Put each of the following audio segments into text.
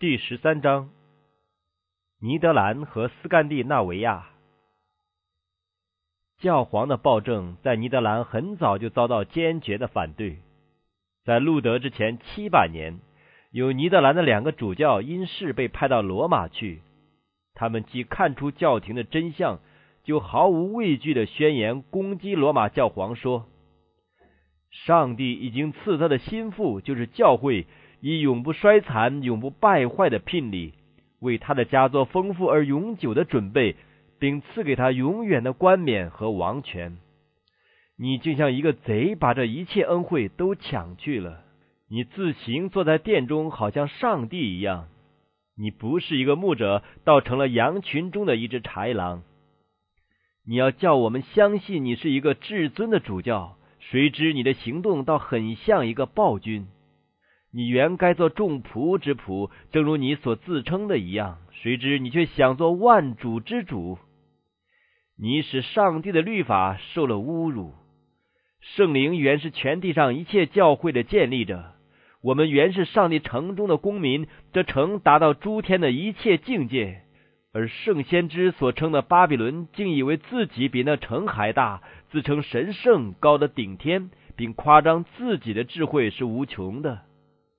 第十三章：尼德兰和斯堪地纳维亚。教皇的暴政在尼德兰很早就遭到坚决的反对。在路德之前七百年，有尼德兰的两个主教因事被派到罗马去。他们既看出教廷的真相，就毫无畏惧的宣言攻击罗马教皇，说：“上帝已经赐他的心腹，就是教会。”以永不衰残、永不败坏的聘礼，为他的家做丰富而永久的准备，并赐给他永远的冠冕和王权。你就像一个贼，把这一切恩惠都抢去了。你自行坐在殿中，好像上帝一样。你不是一个牧者，倒成了羊群中的一只豺狼。你要叫我们相信你是一个至尊的主教，谁知你的行动倒很像一个暴君。你原该做众仆之仆，正如你所自称的一样。谁知你却想做万主之主。你使上帝的律法受了侮辱。圣灵原是全地上一切教会的建立者。我们原是上帝城中的公民，这城达到诸天的一切境界。而圣先知所称的巴比伦，竟以为自己比那城还大，自称神圣，高的顶天，并夸张自己的智慧是无穷的。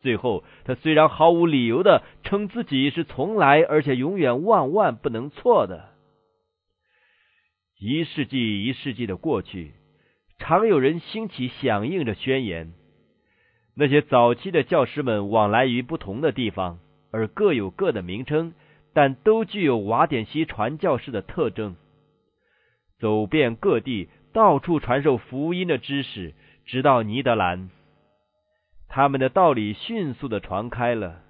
最后，他虽然毫无理由的称自己是从来而且永远万万不能错的。一世纪一世纪的过去，常有人兴起响应着宣言。那些早期的教师们往来于不同的地方，而各有各的名称，但都具有瓦典西传教士的特征，走遍各地，到处传授福音的知识，直到尼德兰。他们的道理迅速的传开了。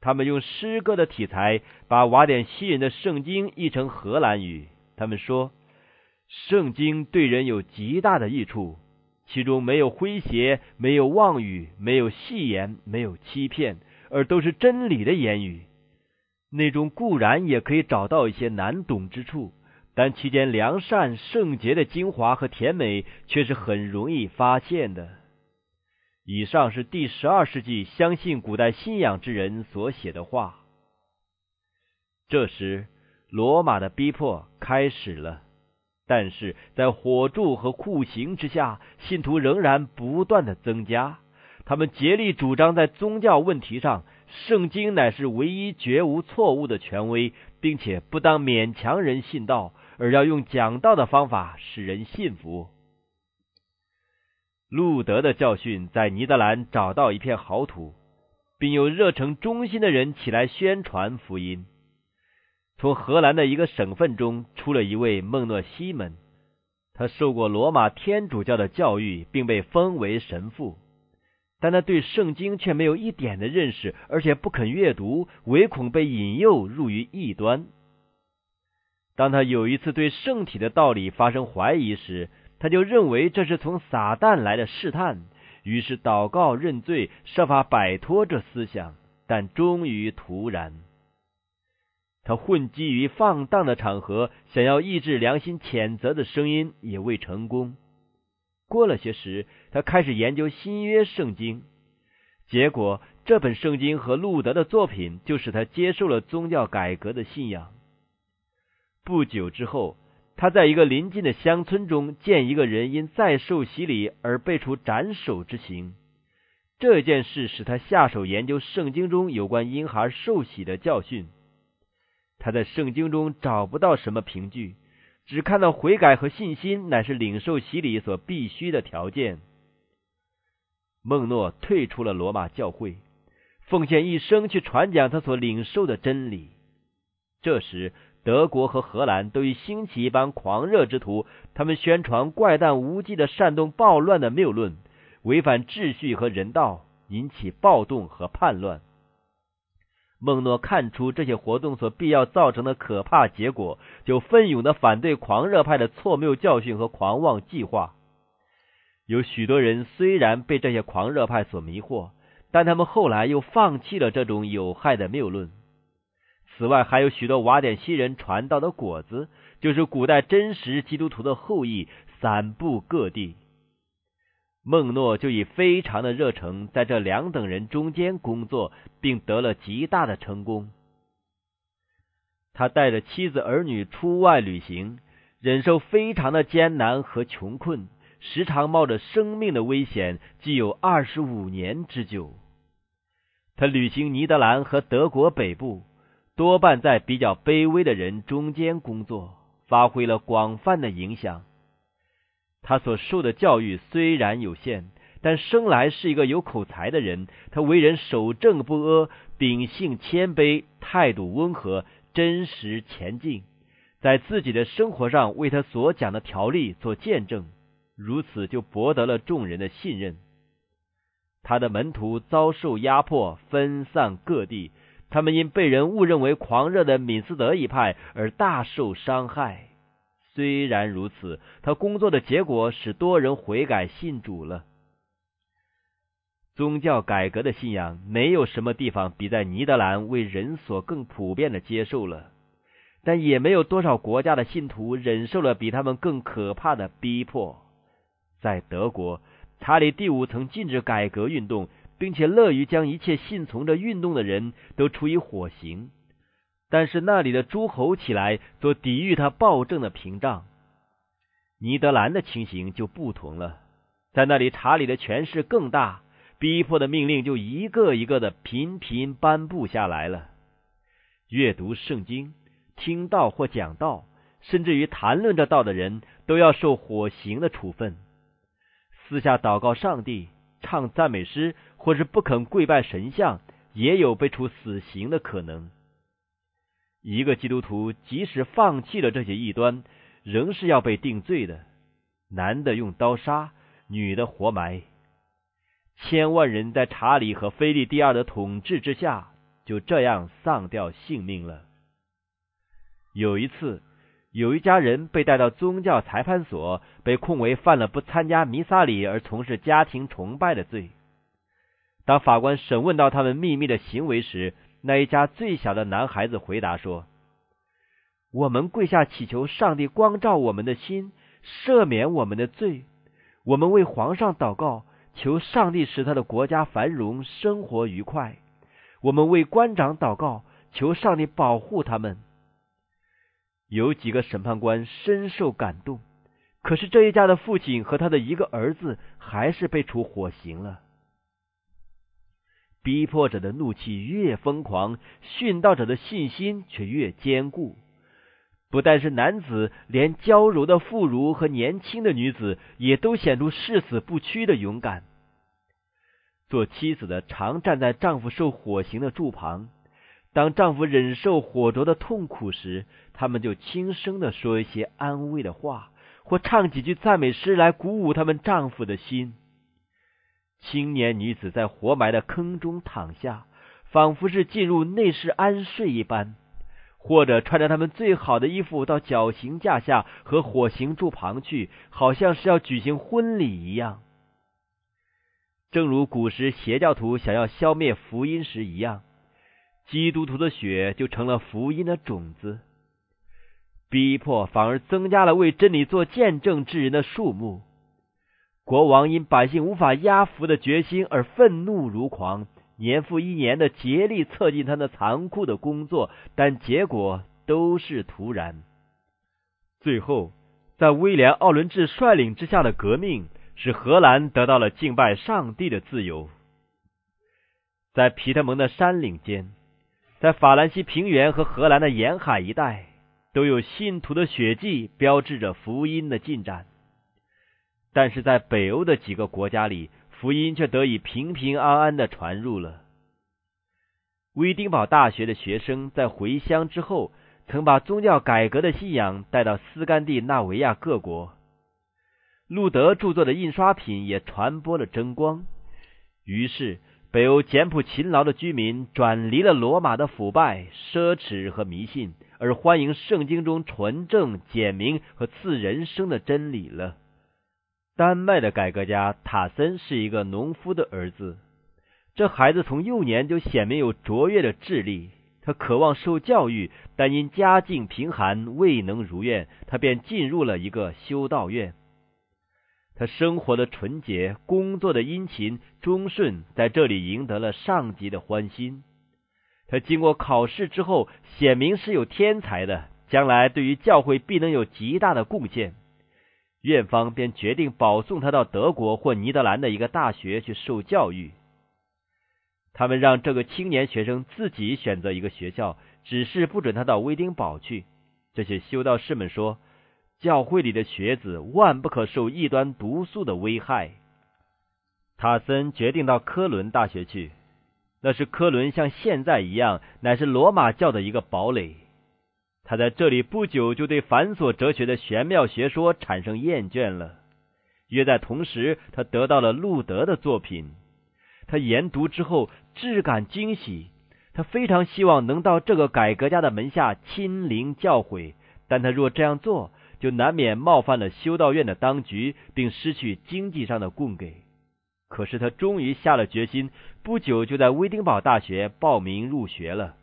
他们用诗歌的题材把瓦典西人的圣经译成荷兰语。他们说，圣经对人有极大的益处，其中没有诙谐，没有妄语，没有戏言，没有欺骗，而都是真理的言语。内中固然也可以找到一些难懂之处，但其间良善、圣洁的精华和甜美却是很容易发现的。以上是第十二世纪相信古代信仰之人所写的话。这时，罗马的逼迫开始了，但是在火柱和酷刑之下，信徒仍然不断的增加。他们竭力主张，在宗教问题上，圣经乃是唯一绝无错误的权威，并且不当勉强人信道，而要用讲道的方法使人信服。路德的教训在尼德兰找到一片好土，并有热诚忠心的人起来宣传福音。从荷兰的一个省份中出了一位孟诺西门，他受过罗马天主教的教育，并被封为神父，但他对圣经却没有一点的认识，而且不肯阅读，唯恐被引诱入于异端。当他有一次对圣体的道理发生怀疑时，他就认为这是从撒旦来的试探，于是祷告认罪，设法摆脱这思想，但终于徒然。他混迹于放荡的场合，想要抑制良心谴责的声音，也未成功。过了些时，他开始研究新约圣经，结果这本圣经和路德的作品就使他接受了宗教改革的信仰。不久之后。他在一个邻近的乡村中见一个人因再受洗礼而被处斩首之刑，这件事使他下手研究圣经中有关婴孩受洗的教训。他在圣经中找不到什么凭据，只看到悔改和信心乃是领受洗礼所必须的条件。孟诺退出了罗马教会，奉献一生去传讲他所领受的真理。这时。德国和荷兰都已兴起一帮狂热之徒，他们宣传怪诞无稽的煽动暴乱的谬论，违反秩序和人道，引起暴动和叛乱。孟诺看出这些活动所必要造成的可怕结果，就奋勇的反对狂热派的错谬教训和狂妄计划。有许多人虽然被这些狂热派所迷惑，但他们后来又放弃了这种有害的谬论。此外，还有许多瓦典西人传道的果子，就是古代真实基督徒的后裔，散布各地。孟诺就以非常的热诚，在这两等人中间工作，并得了极大的成功。他带着妻子儿女出外旅行，忍受非常的艰难和穷困，时常冒着生命的危险，既有二十五年之久。他旅行尼德兰和德国北部，多半在比较卑微的人中间工作，发挥了广泛的影响。他所受的教育虽然有限，但生来是一个有口才的人。他为人守正不阿，秉性谦卑，态度温和，真实前进，在自己的生活上为他所讲的条例做见证，如此就博得了众人的信任。他的门徒遭受压迫，分散各地，他们因被人误认为狂热的敏斯德一派而大受伤害。虽然如此，他工作的结果使多人悔改信主了。宗教改革的信仰没有什么地方比在尼德兰为人所更普遍的接受了，但也没有多少国家的信徒忍受了比他们更可怕的逼迫。在德国，查理第五曾禁止改革运动，并且乐于将一切信从着运动的人都处以火刑。但是那里的诸侯起来做抵御他暴政的屏障，尼德兰的情形就不同了。在那里，查理的权势更大，逼迫的命令就一个一个的频频颁布下来了。阅读圣经、听道或讲道，甚至于谈论这道的人，都要受火刑的处分。私下祷告上帝、唱赞美诗，或是不肯跪拜神像，也有被处死刑的可能。一个基督徒即使放弃了这些异端，仍是要被定罪的。男的用刀杀，女的活埋。千万人在查理和菲利第二的统治之下，就这样丧掉性命了。有一次，有一家人被带到宗教裁判所，被控为犯了不参加弥撒礼而从事家庭崇拜的罪。当法官审问到他们秘密的行为时，那一家最小的男孩子回答说：“我们跪下祈求上帝光照我们的心，赦免我们的罪。我们为皇上祷告，求上帝使他的国家繁荣，生活愉快。我们为官长祷告，求上帝保护他们。”有几个审判官深受感动，可是这一家的父亲和他的一个儿子还是被处火刑了。逼迫者的怒气越疯狂，殉道者的信心却越坚固。不但是男子，连娇柔的妇孺和年轻的女子，也都显出誓死不屈的勇敢。做妻子的常站在丈夫受火刑的柱旁，当丈夫忍受火灼的痛苦时，他们就轻声的说一些安慰的话，或唱几句赞美诗来鼓舞他们丈夫的心。青年女子在活埋的坑中躺下，仿佛是进入内室安睡一般；或者穿着他们最好的衣服到绞刑架下和火刑柱旁去，好像是要举行婚礼一样。正如古时邪教徒想要消灭福音时一样，基督徒的血就成了福音的种子，逼迫反而增加了为真理做见证之人的数目。国王因百姓无法压服的决心而愤怒如狂，年复一年的竭力测进他那残酷的工作，但结果都是徒然。最后，在威廉·奥伦治率领之下的革命，使荷兰得到了敬拜上帝的自由。在皮特蒙的山岭间，在法兰西平原和荷兰的沿海一带，都有信徒的血迹标志着福音的进展。但是在北欧的几个国家里，福音却得以平平安安的传入了。威丁堡大学的学生在回乡之后，曾把宗教改革的信仰带到斯堪的纳维亚各国。路德著作的印刷品也传播了真光。于是，北欧简朴勤劳的居民转离了罗马的腐败、奢侈和迷信，而欢迎圣经中纯正、简明和赐人生的真理了。丹麦的改革家塔森是一个农夫的儿子。这孩子从幼年就显明有卓越的智力。他渴望受教育，但因家境贫寒，未能如愿。他便进入了一个修道院。他生活的纯洁，工作的殷勤忠顺，在这里赢得了上级的欢心。他经过考试之后，显明是有天才的，将来对于教会必能有极大的贡献。院方便决定保送他到德国或尼德兰的一个大学去受教育。他们让这个青年学生自己选择一个学校，只是不准他到威丁堡去。这些修道士们说，教会里的学子万不可受异端毒素的危害。塔森决定到科伦大学去，那是科伦像现在一样，乃是罗马教的一个堡垒。他在这里不久就对繁琐哲学的玄妙学说产生厌倦了。约在同时，他得到了路德的作品。他研读之后，质感惊喜。他非常希望能到这个改革家的门下亲临教诲，但他若这样做，就难免冒犯了修道院的当局，并失去经济上的供给。可是他终于下了决心，不久就在威丁堡大学报名入学了。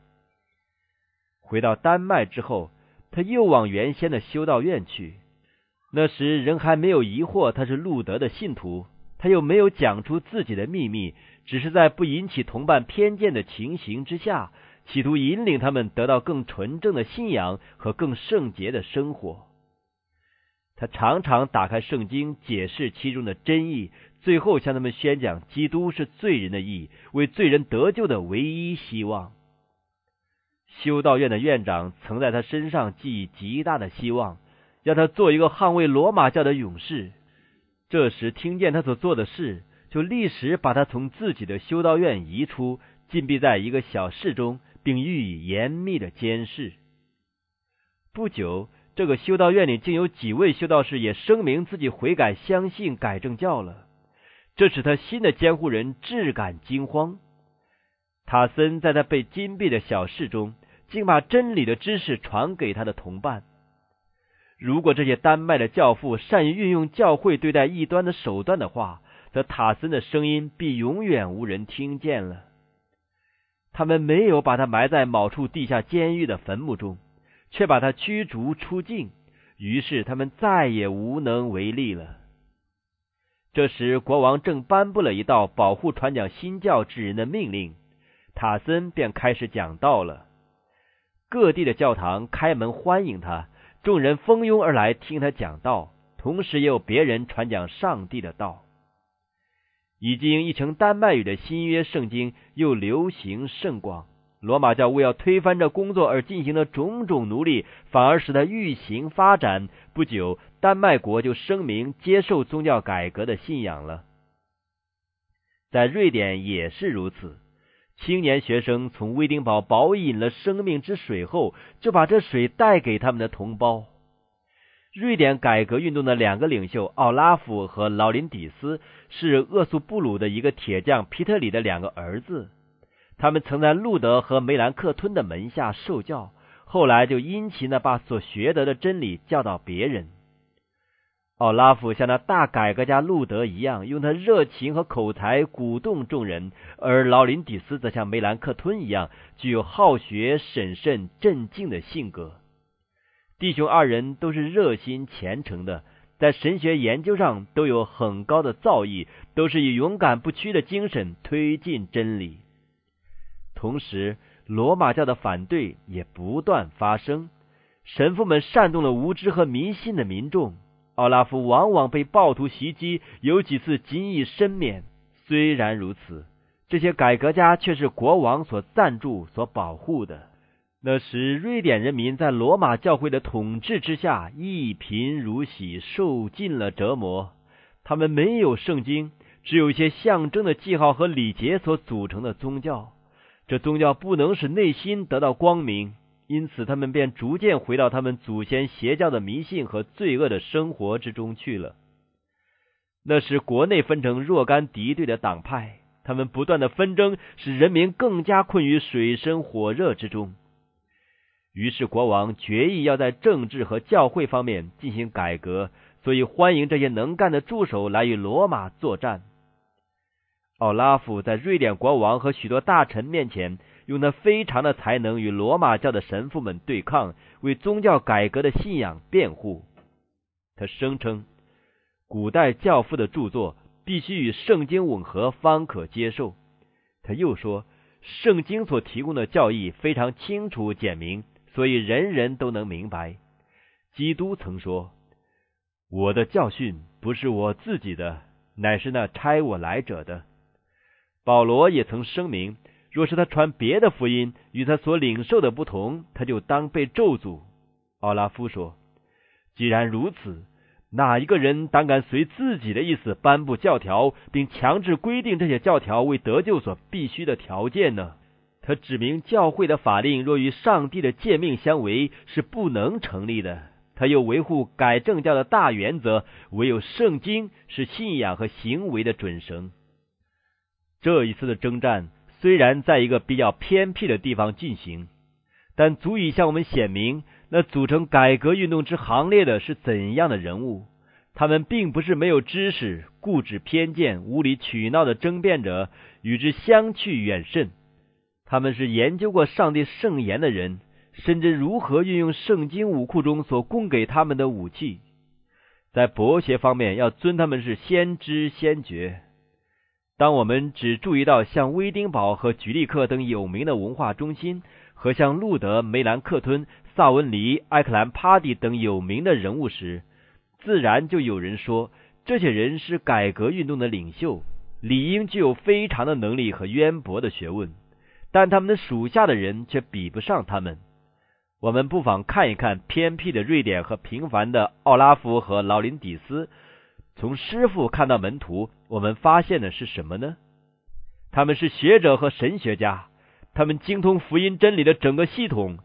回到丹麦之后，他又往原先的修道院去。那时人还没有疑惑他是路德的信徒，他又没有讲出自己的秘密，只是在不引起同伴偏见的情形之下，企图引领他们得到更纯正的信仰和更圣洁的生活。他常常打开圣经，解释其中的真意，最后向他们宣讲基督是罪人的义，为罪人得救的唯一希望。修道院的院长曾在他身上寄予极大的希望，让他做一个捍卫罗马教的勇士。这时听见他所做的事，就立时把他从自己的修道院移出，禁闭在一个小室中，并予以严密的监视。不久，这个修道院里竟有几位修道士也声明自己悔改，相信改正教了。这使他新的监护人质感惊慌。塔森在他被禁闭的小室中。竟把真理的知识传给他的同伴。如果这些丹麦的教父善于运用教会对待异端的手段的话，则塔森的声音必永远无人听见了。他们没有把他埋在某处地下监狱的坟墓中，却把他驱逐出境。于是他们再也无能为力了。这时，国王正颁布了一道保护传讲新教之人的命令，塔森便开始讲道了。各地的教堂开门欢迎他，众人蜂拥而来听他讲道，同时也有别人传讲上帝的道。已经译成丹麦语的新约圣经又流行甚广。罗马教为要推翻这工作而进行的种种努力，反而使他愈行发展。不久，丹麦国就声明接受宗教改革的信仰了。在瑞典也是如此。青年学生从威丁堡饱饮了生命之水后，就把这水带给他们的同胞。瑞典改革运动的两个领袖奥拉夫和劳林底斯是厄苏布鲁的一个铁匠皮特里的两个儿子。他们曾在路德和梅兰克吞的门下受教，后来就殷勤的把所学得的真理教导别人。奥拉夫像那大改革家路德一样，用他热情和口才鼓动众人；而劳林底斯则像梅兰克吞一样，具有好学、审慎、镇静的性格。弟兄二人都是热心虔诚的，在神学研究上都有很高的造诣，都是以勇敢不屈的精神推进真理。同时，罗马教的反对也不断发生，神父们煽动了无知和迷信的民众。奥拉夫往往被暴徒袭击，有几次仅以身免。虽然如此，这些改革家却是国王所赞助、所保护的。那时，瑞典人民在罗马教会的统治之下，一贫如洗，受尽了折磨。他们没有圣经，只有一些象征的记号和礼节所组成的宗教。这宗教不能使内心得到光明。因此，他们便逐渐回到他们祖先邪教的迷信和罪恶的生活之中去了。那时，国内分成若干敌对的党派，他们不断的纷争，使人民更加困于水深火热之中。于是，国王决意要在政治和教会方面进行改革，所以欢迎这些能干的助手来与罗马作战。奥拉夫在瑞典国王和许多大臣面前。用他非常的才能与罗马教的神父们对抗，为宗教改革的信仰辩护。他声称，古代教父的著作必须与圣经吻合方可接受。他又说，圣经所提供的教义非常清楚简明，所以人人都能明白。基督曾说：“我的教训不是我自己的，乃是那差我来者的。”保罗也曾声明，若是他传别的福音与他所领受的不同，他就当被咒诅。奥拉夫说：“既然如此。”哪一个人胆敢随自己的意思颁布教条，并强制规定这些教条为得救所必须的条件呢？他指明教会的法令若与上帝的诫命相违，是不能成立的。他又维护改正教的大原则，唯有圣经是信仰和行为的准绳。这一次的征战虽然在一个比较偏僻的地方进行，但足以向我们显明。那组成改革运动之行列的是怎样的人物？他们并不是没有知识、固执偏见、无理取闹的争辩者，与之相去远甚。他们是研究过上帝圣言的人，深知如何运用圣经武库中所供给他们的武器。在博学方面，要尊他们是先知先觉。当我们只注意到像威丁堡和举利克等有名的文化中心，和像路德、梅兰克吞。萨文尼、埃克兰帕蒂等有名的人物时，自然就有人说，这些人是改革运动的领袖，理应具有非常的能力和渊博的学问，但他们的属下的人却比不上他们。我们不妨看一看偏僻的瑞典和平凡的奥拉夫和劳林底斯。从师傅看到门徒，我们发现的是什么呢？他们是学者和神学家，他们精通福音真理的整个系统。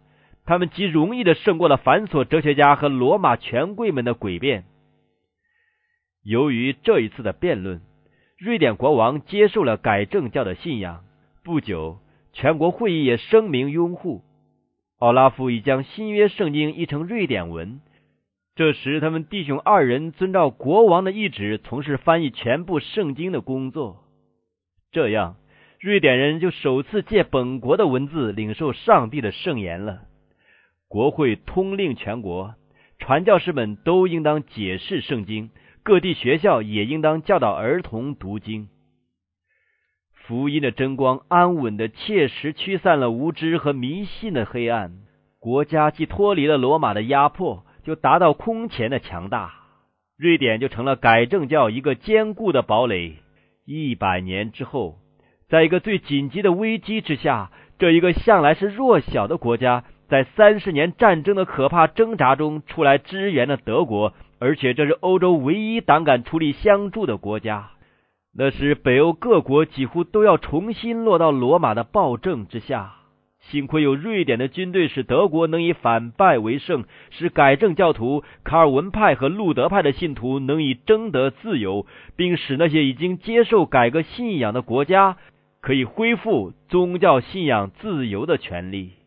他们极容易的胜过了繁琐哲学家和罗马权贵们的诡辩。由于这一次的辩论，瑞典国王接受了改正教的信仰。不久，全国会议也声明拥护。奥拉夫已将新约圣经译成瑞典文。这时，他们弟兄二人遵照国王的意旨，从事翻译全部圣经的工作。这样，瑞典人就首次借本国的文字领受上帝的圣言了。国会通令全国，传教士们都应当解释圣经，各地学校也应当教导儿童读经。福音的真光安稳的切实驱散了无知和迷信的黑暗，国家既脱离了罗马的压迫，就达到空前的强大。瑞典就成了改正教一个坚固的堡垒。一百年之后，在一个最紧急的危机之下，这一个向来是弱小的国家。在三十年战争的可怕挣扎中出来支援了德国，而且这是欧洲唯一胆敢出力相助的国家。那时北欧各国几乎都要重新落到罗马的暴政之下。幸亏有瑞典的军队，使德国能以反败为胜，使改正教徒卡尔文派和路德派的信徒能以争得自由，并使那些已经接受改革信仰的国家可以恢复宗教信仰自由的权利。